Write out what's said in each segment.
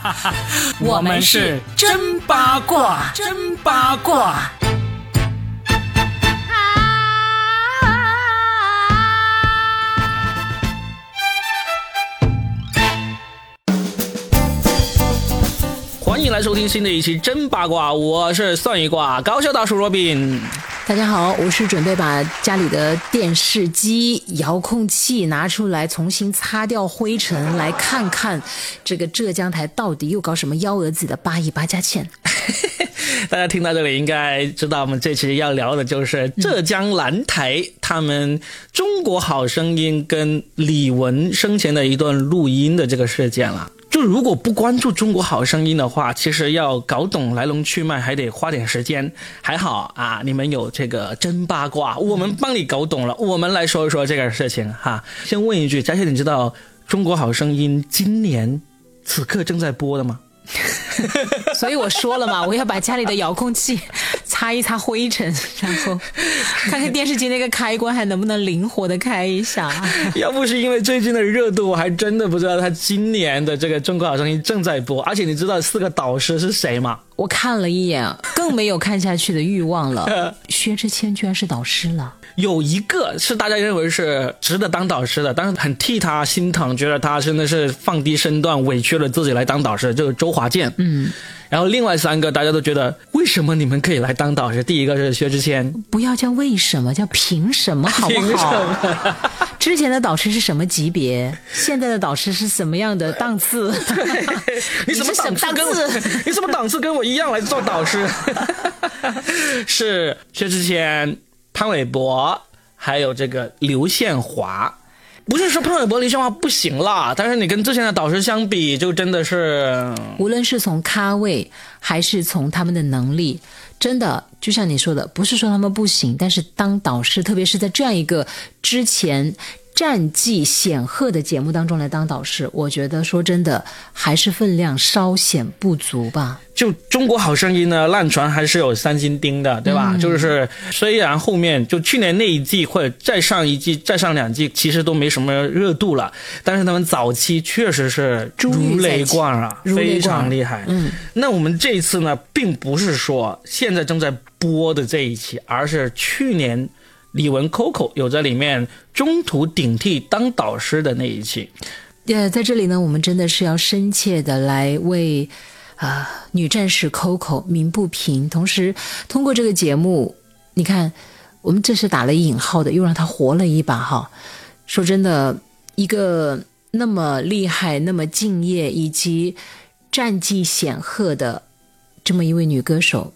我们是真八卦，真八卦。欢迎来收听新的一期真八卦，我是算一卦高校大叔罗宾。大家好，我是准备把家里的电视机、遥控器拿出来重新擦掉灰尘，来看看这个浙江台到底又搞什么幺蛾子的八亿八加欠。大家听到这里应该知道，我们这期要聊的就是浙江蓝台他们《中国好声音》跟李玟生前的一段录音的这个事件了。如果不关注《中国好声音》的话，其实要搞懂来龙去脉还得花点时间。还好啊，你们有这个真八卦，我们帮你搞懂了。我们来说一说这个事情哈。先问一句，佳倩，你知道《中国好声音》今年此刻正在播的吗？所以我说了嘛，我要把家里的遥控器擦一擦灰尘，然后 看看电视机那个开关还能不能灵活的开一下。要不是因为最近的热度，我还真的不知道他今年的这个《中国好声音》正在播。而且你知道四个导师是谁吗？我看了一眼，更没有看下去的欲望了。薛之谦居然是导师了。有一个是大家认为是值得当导师的，但是很替他心疼，觉得他真的是放低身段，委屈了自己来当导师，就是周华健。嗯，然后另外三个大家都觉得，为什么你们可以来当导师？第一个是薛之谦，不要叫为什么，叫凭什么，好不凭什好？么？之前的导师是什么级别？现在的导师是什么样的档次？你什么档档次跟我？次？你什么档次跟我一样来做导师？是薛之谦、潘玮柏，还有这个刘宪华。不是说潘玮柏、刘宪华不行啦，但是你跟之前的导师相比，就真的是无论是从咖位还是从他们的能力，真的就像你说的，不是说他们不行，但是当导师，特别是在这样一个之前战绩显赫的节目当中来当导师，我觉得说真的还是分量稍显不足吧。就中国好声音呢，烂船还是有三星钉的，对吧？就是虽然后面就去年那一季或者再上一季、再上两季，其实都没什么热度了，但是他们早期确实是如雷贯耳，啊非常厉害。嗯，那我们这一次呢，并不是说现在正在播的这一期，而是去年李玟 Coco 有在里面中途顶替当导师的那一期。呃，在这里呢，我们真的是要深切的来为啊、女战士 Coco 鸣不平，同时通过这个节目，你看，我们这是打了引号的，又让她活了一把哈。说真的，一个那么厉害、那么敬业以及战绩显赫的这么一位女歌手，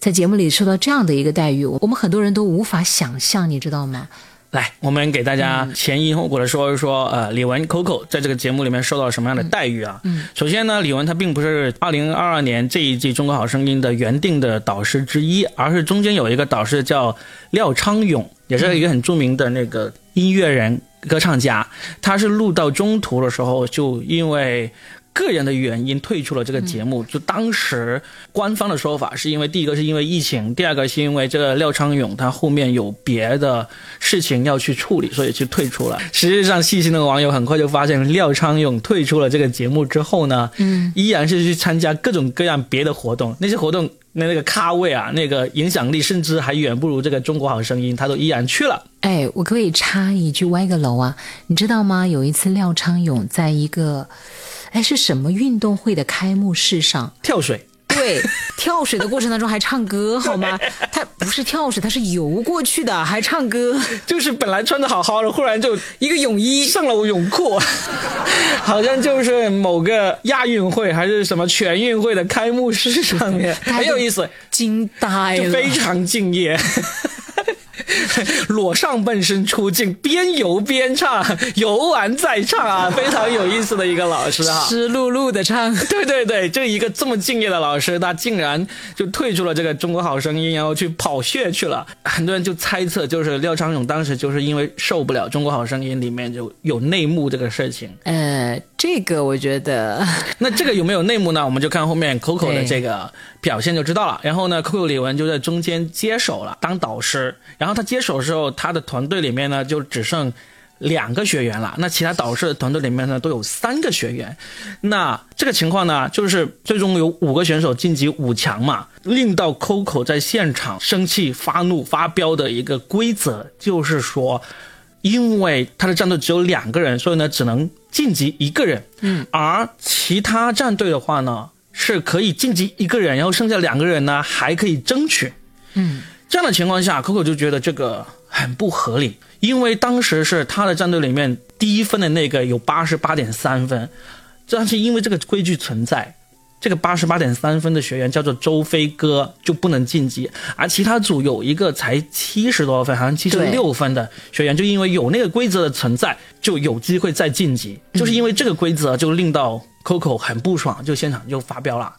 在节目里受到这样的一个待遇，我们很多人都无法想象，你知道吗？来，我们给大家前因后果的说一说，呃，李玟 Coco 在这个节目里面受到什么样的待遇啊？嗯首先呢，李玟她并不是二零二二年这一季《中国好声音》的原定的导师之一，而是中间有一个导师叫廖昌永，也是一个很著名的那个音乐人、歌唱家。他是录到中途的时候，就因为个人的原因退出了这个节目。就当时官方的说法是因为第一个是因为疫情，第二个是因为这个廖昌永他后面有别的事情要去处理，所以去退出了。实际上，细心的网友很快就发现，廖昌永退出了这个节目之后呢，嗯，依然是去参加各种各样别的活动，那些活动。那那个咖位啊，那个影响力甚至还远不如这个《中国好声音》，他都依然去了。哎，我可以插一句歪个楼啊？你知道吗？有一次廖昌永在一个，哎是什么运动会的开幕式上，跳水，对，跳水的过程当中还唱歌，好吗？他不是跳水，他是游过去的，还唱歌，就是本来穿的好好的，忽然就一个泳衣。上了泳裤，好像就是某个亚运会还是什么全运会的开幕式上面，很有意思，惊呆了，就非常敬业。裸上半身出镜，边游边唱，游完再唱啊，非常有意思的一个老师啊。湿漉漉的唱。对 对对，这一个这么敬业的老师，他竟然就退出了这个《中国好声音》，然后去跑穴去了。很多人就猜测，就是廖昌永当时就是因为受不了《中国好声音》里面就有内幕这个事情。呃，这个我觉得，那这个有没有内幕呢？我们就看后面 Coco 的这个表现就知道了。然后呢，Coco 李玟就在中间接手了，当导师。然后他接手的时候，他的团队里面呢就只剩两个学员了，那其他导师的团队里面呢都有三个学员，那这个情况呢，就是最终有五个选手晋级五强嘛，令到 Coco 在现场生气发怒发飙的一个规则就是说，因为他的战队只有两个人，所以呢只能晋级一个人，嗯，而其他战队的话呢是可以晋级一个人，然后剩下两个人呢还可以争取，嗯，这样的情况下，Coco 就觉得这个很不合理，因为当时是他的战队里面第一分的那个有八十八点三分，但是因为这个规矩存在，这个八十八点三分的学员叫做周飞哥就不能晋级，而其他组有一个才七十多分，好像七十六分的学员，就因为有那个规则的存在，就有机会再晋级。就是因为这个规则，就令到 Coco 很不爽，就现场就发飙了。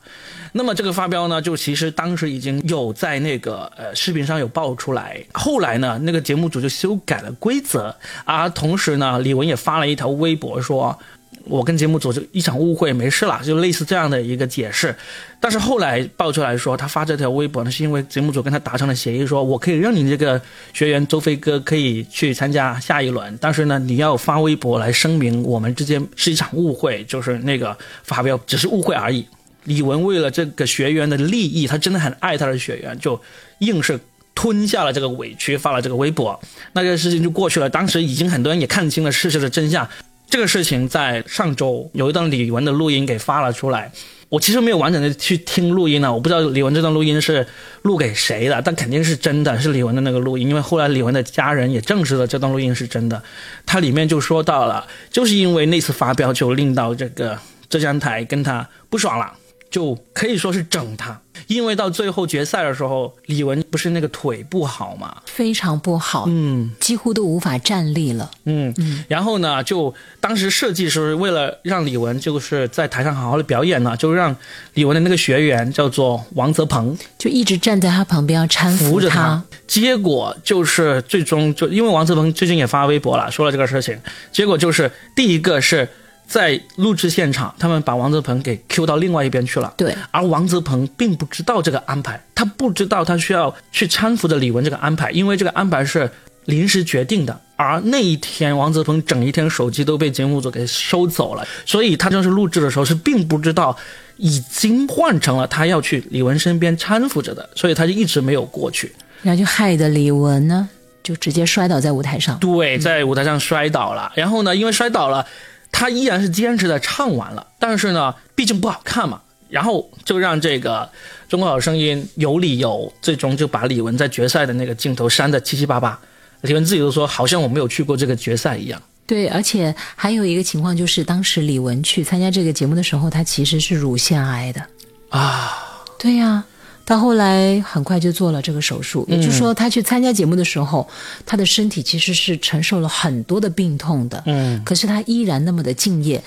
那么这个发飙呢，就其实当时已经有在那个呃视频上有爆出来，后来呢，那个节目组就修改了规则，而同时呢，李玟也发了一条微博说。我跟节目组就一场误会，没事了，就类似这样的一个解释。但是后来爆出来说，他发这条微博呢，是因为节目组跟他达成了协议，说我可以让你这个学员周飞哥可以去参加下一轮，但是呢，你要发微博来声明我们之间是一场误会，就是那个发飙只是误会而已。李玟为了这个学员的利益，他真的很爱他的学员，就硬是吞下了这个委屈，发了这个微博，那个事情就过去了。当时已经很多人也看清了事实的真相。这个事情在上周有一段李玟的录音给发了出来，我其实没有完整的去听录音呢，我不知道李玟这段录音是录给谁的，但肯定是真的，是李玟的那个录音，因为后来李玟的家人也证实了这段录音是真的，他里面就说到了，就是因为那次发飙就令到这个浙江台跟他不爽了。就可以说是整他，因为到最后决赛的时候，李玟不是那个腿不好嘛，非常不好，嗯。几乎都无法站立了。嗯。嗯，然后呢，就当时设计是为了让李玟就是在台上好好的表演呢，就让李玟的那个学员叫做王泽鹏。就一直站在他旁边要搀扶扶着他，结果就是最终就因为王泽鹏最近也发微博了，说了这个事情，结果就是第一个是在录制现场，他们把王泽鹏给 Q 到另外一边去了。对，而王泽鹏并不知道这个安排，他不知道他需要去搀扶着李玟这个安排，因为这个安排是临时决定的。而那一天，王泽鹏整一天手机都被节目组给收走了，所以他当时录制的时候是并不知道已经换成了他要去李玟身边搀扶着的，所以他就一直没有过去。然后就害得李玟呢就直接摔倒在舞台上。对，在舞台上摔倒了。然后呢，因为摔倒了，他依然是坚持的唱完了，但是呢，毕竟不好看嘛，然后就让这个《中国好声音》有理由，最终就把李玟在决赛的那个镜头删的七七八八。李玟自己都说，好像我没有去过这个决赛一样。对，而且还有一个情况就是，当时李玟去参加这个节目的时候，她其实是乳腺癌的。啊，对呀、她后来很快就做了这个手术，也就是说，他去参加节目的时候，他的身体其实是承受了很多的病痛的。嗯，可是他依然那么的敬业。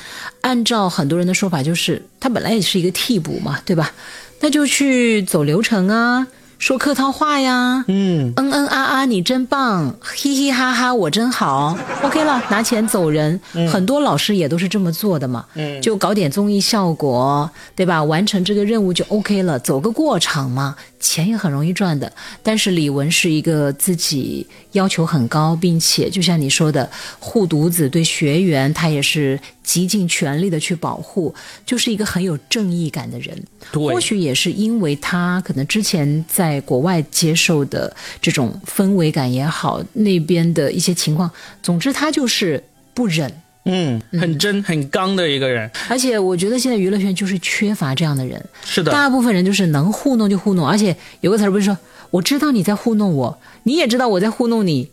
按照很多人的说法，就是他本来也是一个替补嘛，对吧？那就去走流程啊，说客套话呀。嗯，嗯嗯啊啊，你真棒！嘻嘻哈哈，我真好。OK 了，拿钱走人。很多老师也都是这么做的嘛。嗯就搞点综艺效果，对吧？完成这个任务就 OK 了，走个过场嘛，钱也很容易赚的。但是李玟是一个自己要求很高，并且就像你说的，护犊子对学员，他也是极尽全力的去保护，就是一个很有正义感的人。对或许也是因为他可能之前在国外接受的这种氛围感也好，那边的一些情况，总之他就是不忍。嗯，很真很刚的一个人。而且我觉得现在娱乐圈就是缺乏这样的人，是的，大部分人就是能糊弄就糊弄，而且有个词儿不是说，我知道你在糊弄我，你也知道我在糊弄你，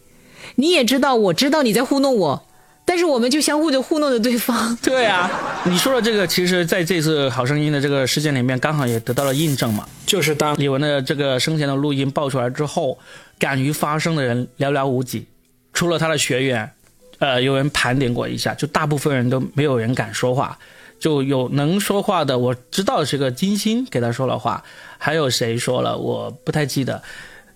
你也知道我知道你在糊弄我，但是我们就相互的糊弄着对方。对啊，你说的这个，其实在这次《好声音》的这个事件里面，刚好也得到了印证嘛。就是当李玟的这个生前的录音爆出来之后，敢于发声的人寥寥无几，除了他的学员，呃，有人盘点过一下，就大部分人都没有人敢说话。就有能说话的，我知道是个金星给他说了话，还有谁说了，我不太记得。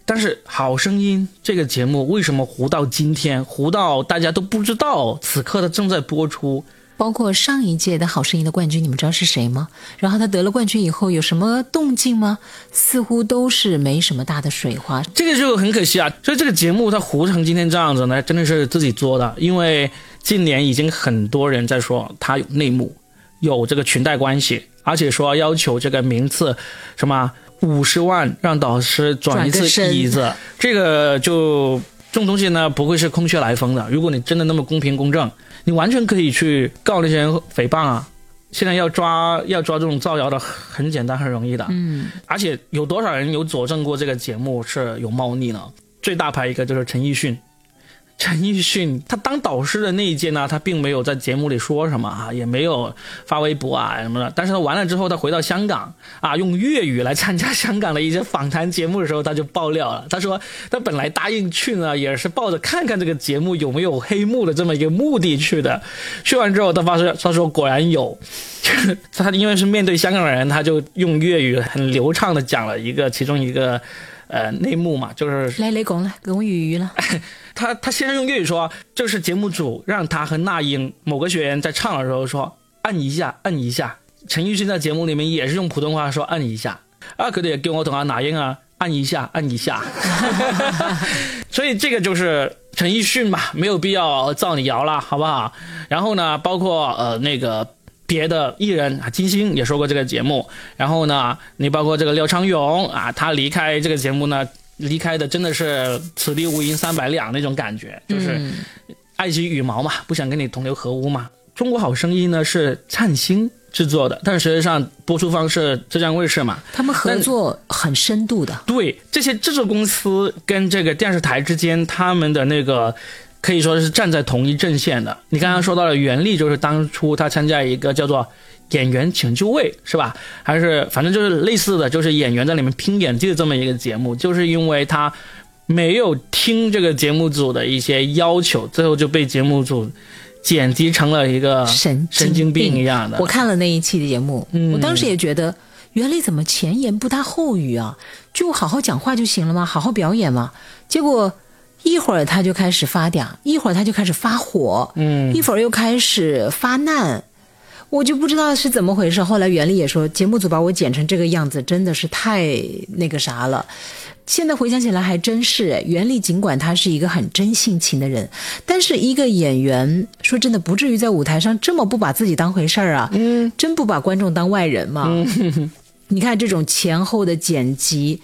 但是《好声音》这个节目为什么糊到今天，糊到大家都不知道此刻它正在播出？包括上一届的好声音的冠军，你们知道是谁吗？然后他得了冠军以后有什么动静吗？似乎都是没什么大的水花。这个就很可惜啊。所以这个节目它糊成今天这样子呢，真的是自己作的。因为近年已经很多人在说他有内幕，有这个裙带关系，而且说要求这个名次什么五十万让导师转一次椅子，这个就这种东西呢不会是空穴来风的。如果你真的那么公平公正。你完全可以去告那些人诽谤啊！现在要抓要抓这种造谣的很简单很容易的，嗯，而且有多少人有佐证过这个节目是有猫腻呢？最大牌一个就是陈奕迅。陈奕迅他当导师的那一届呢，他并没有在节目里说什么啊，也没有发微博啊什么的。但是他完了之后，他回到香港啊，用粤语来参加香港的一些访谈节目的时候，他就爆料了。他说他本来答应去呢，也是抱着看看这个节目有没有黑幕的这么一个目的去的。去完之后，他发现他说果然有，他因为是面对香港人，他就用粤语很流畅的讲了一个其中一个。呃，内幕嘛，就是来雷公了，跟我语语了。他他先是用粤语说，就是节目组让他和那英某个学员在唱的时候说按一下，按一下。陈奕迅在节目里面也是用普通话说按一下，啊，可得给我同阿那英啊按一下，按一下。所以这个就是陈奕迅嘛，没有必要造你谣了，好不好？然后呢，包括呃那个。别的艺人啊，金星也说过这个节目。然后呢，你包括这个廖昌永啊，他离开这个节目呢，离开的真的是此地无银三百两那种感觉，就是爱惜羽毛嘛，不想跟你同流合污嘛。中国好声音呢是灿星制作的，但实际上播出方是浙江卫视嘛，他们合作很深度的。对这些制作公司跟这个电视台之间，他们的那个。可以说是站在同一阵线的。你刚刚说到了袁立，就是当初他参加一个叫做《演员请就位》，是吧？还是反正就是类似的，就是演员在里面拼演技的这么一个节目。就是因为他没有听这个节目组的一些要求，最后就被节目组剪辑成了一个神神经病一样的。我看了那一期的节目，我当时也觉得袁立怎么前言不搭后语啊？就好好讲话就行了吗？好好表演吗？结果。一会儿他就开始发嗲，一会儿他就开始发火，嗯，一会儿又开始发难，我就不知道是怎么回事。后来袁立也说，节目组把我剪成这个样子，真的是太那个啥了。现在回想起来还真是，袁立尽管他是一个很真性情的人，但是一个演员，说真的不至于在舞台上这么不把自己当回事儿啊，嗯，真不把观众当外人吗？你看这种前后的剪辑。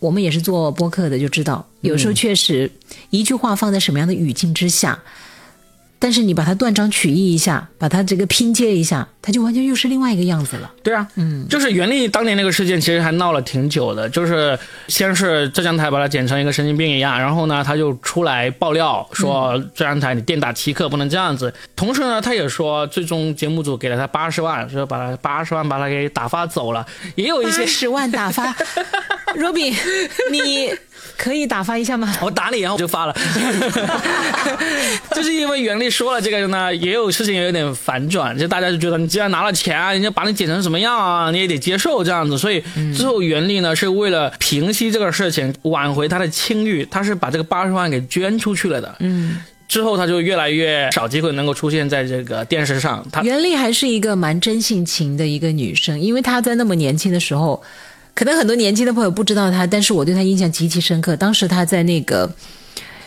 我们也是做播客的，就知道有时候确实一句话放在什么样的语境之下。但是你把它断章取义一下，把它这个拼接一下，它就完全又是另外一个样子了。对啊，嗯，就是袁立当年那个事件，其实还闹了挺久的。就是先是浙江台把他剪成一个神经病一样，然后呢，他就出来爆料说浙江台你电打欺客不能这样子。同时呢，他也说最终节目组给了他八十万，说把他八十万把他给打发走了。也有一些十万打发，，Robin，你。可以打发一下吗？我打你，然后我就发了。就是因为袁立说了这个呢，也有事情有点反转，就大家就觉得你既然拿了钱，人家把你剪成什么样啊，你也得接受这样子。所以之后袁立呢是为了平息这个事情，挽回他的清誉，他是把这个八十万给捐出去了的。嗯，之后他就越来越少机会能够出现在这个电视上。他袁立还是一个蛮真性情的一个女生，因为她在那么年轻的时候。可能很多年轻的朋友不知道他，但是我对他印象极其深刻。当时他在那个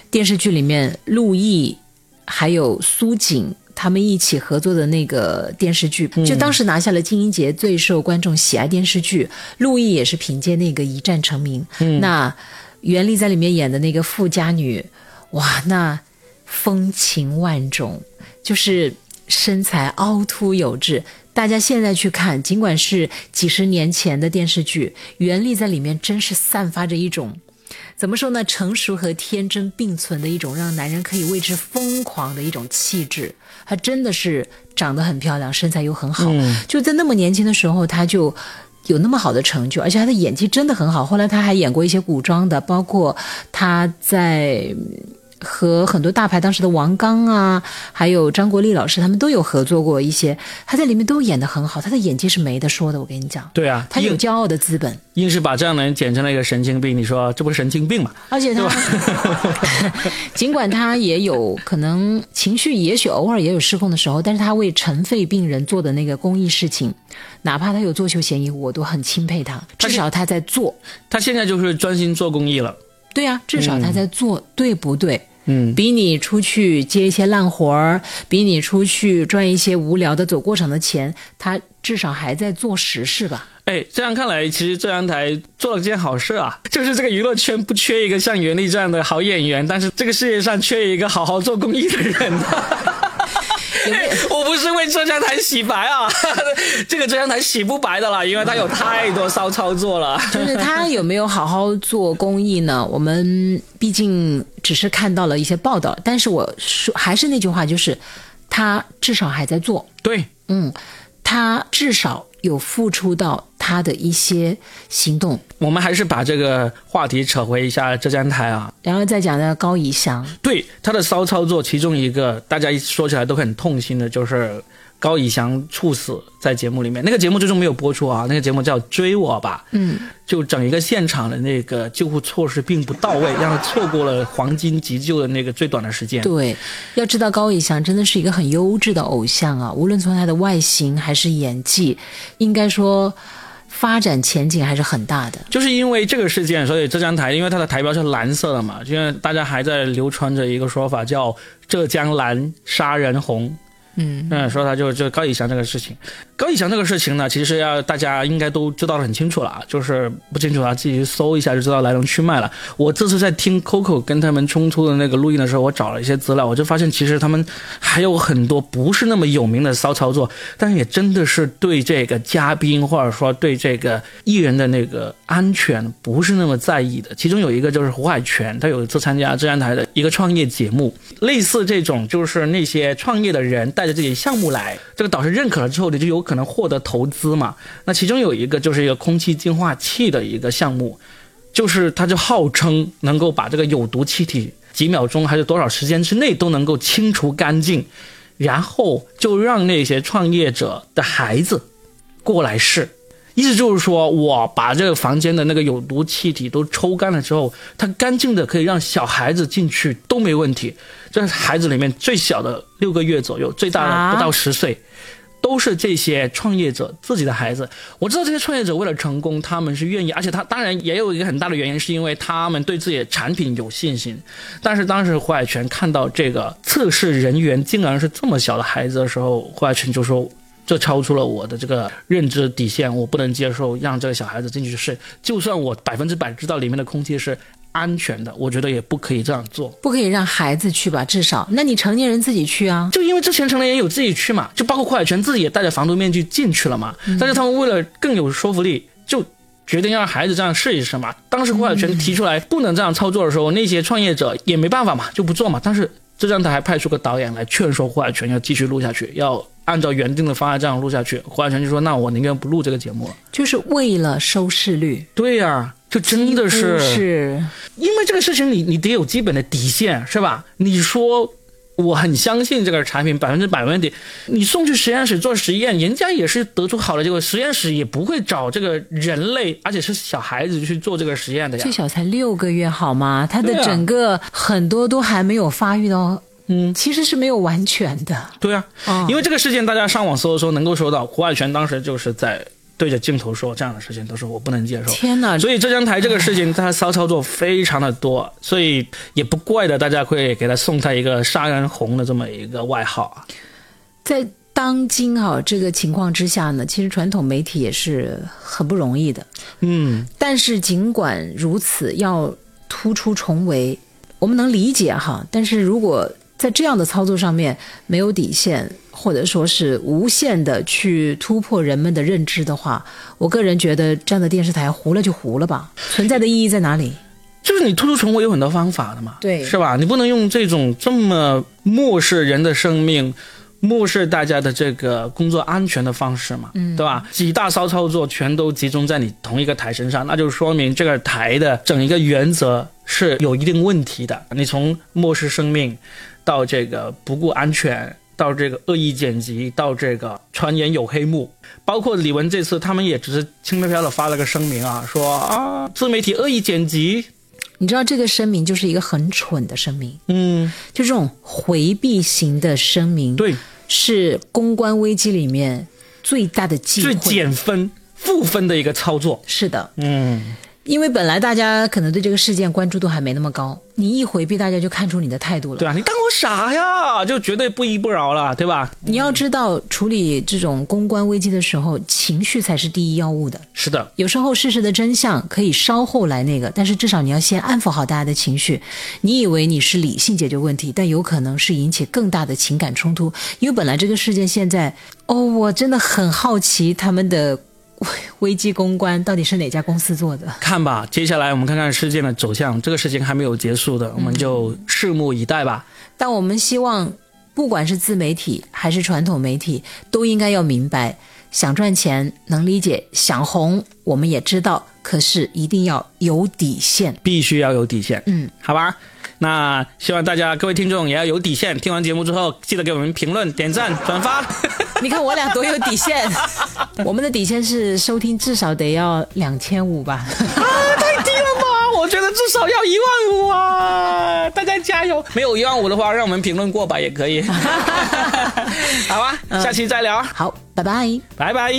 电视剧里面，陆毅还有苏锦他们一起合作的那个电视剧，就当时拿下了金鹰节最受观众喜爱电视剧。陆毅也是凭借那个一战成名。那袁立在里面演的那个富家女，哇，那风情万种，就是身材凹凸有致。大家现在去看，尽管是几十年前的电视剧，袁立在里面真是散发着一种，怎么说呢？成熟和天真并存的一种，让男人可以为之疯狂的一种气质。她真的是长得很漂亮，身材又很好，就在那么年轻的时候，她就有那么好的成就，而且她的演技真的很好。后来她还演过一些古装的，包括她在和很多大牌当时的王刚啊，还有张国立老师，他们都有合作过一些，他在里面都演得很好，他的演技是没得说的。我跟你讲，对啊，他有骄傲的资本，硬是把这样的人剪成了一个神经病，你说这不是神经病吗？而且他 尽管他也有可能情绪，也许偶尔也有失控的时候，但是他为尘肺病人做的那个公益事情，哪怕他有作秀嫌疑，我都很钦佩他，至少他在做。他现在就是专心做公益了。对呀、至少他在做，对不对？嗯，比你出去接一些烂活儿，比你出去赚一些无聊的走过场的钱，他至少还在做实事吧？哎，这样看来，其实浙江台做了件好事啊，就是这个娱乐圈不缺一个像袁立这样的好演员，但是这个世界上缺一个好好做公益的人。是为浙江台洗白啊，这个浙江台洗不白的啦，因为他有太多骚操作了。就是他有没有好好做公益呢？我们毕竟只是看到了一些报道，但是我说还是那句话，就是他至少还在做，对，嗯，他至少有付出到他的一些行动。我们还是把这个话题扯回一下浙江台啊。然后再讲的高以翔，对他的骚操作，其中一个大家一说起来都很痛心的，就是高以翔猝死在节目里面。那个节目最终没有播出啊，那个节目叫《追我吧》，嗯，就整一个现场的那个救护措施并不到位，让他错过了黄金急救的那个最短的时间。对，要知道高以翔真的是一个很优质的偶像啊，无论从他的外形还是演技，应该说发展前景还是很大的。就是因为这个事件，所以浙江台因为它的台标是蓝色的嘛，因为大家还在流传着一个说法叫“浙江蓝杀人红”。嗯，嗯，说他就就高以翔这个事情，高以翔这个事情呢，其实要大家应该都知道的很清楚了啊，就是不清楚啊，自己去搜一下就知道来龙去脉了。我这次在听 Coco 跟他们冲突的那个录音的时候，我找了一些资料，我就发现其实他们还有很多不是那么有名的骚操作，但是也真的是对这个嘉宾或者说对这个艺人的那个安全不是那么在意的。其中有一个就是胡海泉，他有一次参加浙江台的一个创业节目，类似这种就是那些创业的人带着自己项目来，这个导师认可了之后，你就有可能获得投资嘛。那其中有一个就是一个空气净化器的一个项目，就是它就号称能够把这个有毒气体几秒钟还是多少时间之内都能够清除干净，然后就让那些创业者的孩子过来试。意思就是说，我把这个房间的那个有毒气体都抽干了之后，它干净的可以让小孩子进去都没问题。这孩子里面最小的六个月左右，最大的不到十岁。都是这些创业者自己的孩子。我知道这些创业者为了成功，他们是愿意，而且他当然也有一个很大的原因，是因为他们对自己的产品有信心。但是当时胡海泉看到这个测试人员竟然是这么小的孩子的时候，胡海泉就说。这超出了我的这个认知底线，我不能接受让这个小孩子进去睡。就算我百分之百知道里面的空气是安全的，我觉得也不可以这样做。不可以让孩子去吧？至少，那你成年人自己去啊。就因为之前成年人有自己去嘛，就包括胡海泉自己也戴着防毒面具进去了嘛。但是他们为了更有说服力，就决定让孩子这样试一试嘛。当时胡海泉提出来不能这样操作的时候，那些创业者也没办法嘛，就不做嘛。但是浙江台还派出个导演来劝说胡海泉要继续录下去，要按照原定的方案这样录下去。胡海泉就说：“那我宁愿不录这个节目了。就是为了收视率”，对呀、就真的是是因为这个事情你，你得有基本的底线，是吧？你说我很相信这个产品百分之百没问题，你送去实验室做实验，人家也是得出好的结果，实验室也不会找这个人类，而且是小孩子去做这个实验的呀最。小才六个月，好吗？他的整个很多都还没有发育到，嗯，其实是没有完全的。对啊，哦因为这个事件，大家上网搜的时候能够搜到，胡海泉当时就是在对着镜头说这样的事情，都是我不能接受。天哪！所以浙江台这个事情，他骚操作非常的多，所以也不怪的，大家会给他送他一个“杀人红”的这么一个外号啊。在当今啊这个情况之下呢，其实传统媒体也是很不容易的。嗯，但是尽管如此，要突出重围，我们能理解哈。但是如果在这样的操作上面没有底线，或者说是无限的去突破人们的认知的话，我个人觉得这样的电视台糊了就糊了吧，存在的意义在哪里？就是你突出重围有很多方法的嘛，对是吧？你不能用这种这么漠视人的生命。漠视大家的这个工作安全的方式嘛，嗯，对吧？几大骚操作全都集中在你同一个台身上，那就说明这个台的整一个原则是有一定问题的。你从漠视生命，到这个不顾安全，到这个恶意剪辑，到这个传言有黑幕，包括李玟这次他们也只是轻飘飘的发了个声明啊，说啊自媒体恶意剪辑，你知道这个声明就是一个很蠢的声明，嗯，就这种回避型的声明，对，是公关危机里面最大的忌最。减分负分的一个操作，是的，嗯，因为本来大家可能对这个事件关注度还没那么高，你一回避，大家就看出你的态度了。对啊，你当我傻呀，就绝对不依不饶了，对吧？你要知道，处理这种公关危机的时候，情绪才是第一要务的。是的，有时候事实的真相可以稍后来那个，但是至少你要先安抚好大家的情绪。你以为你是理性解决问题，但有可能是引起更大的情感冲突。因为本来这个事件现在，哦，我真的很好奇他们的危 危机公关到底是哪家公司做的。看吧，接下来我们看看事件的走向。这个事情还没有结束的，我们就拭目以待吧。但我们希望，不管是自媒体还是传统媒体，都应该要明白，想赚钱能理解，想红我们也知道，可是一定要有底线。必须要有底线，嗯，好吧？那希望大家各位听众也要有底线。听完节目之后，记得给我们评论、点赞、转发。你看我俩多有底线，我们的底线是收听至少得要两千五吧。啊太低了吧？我觉得至少要一万五啊！大家加油！没有一万五的话，让我们评论过吧，也可以。好吧，下期再聊，好，拜拜。拜拜。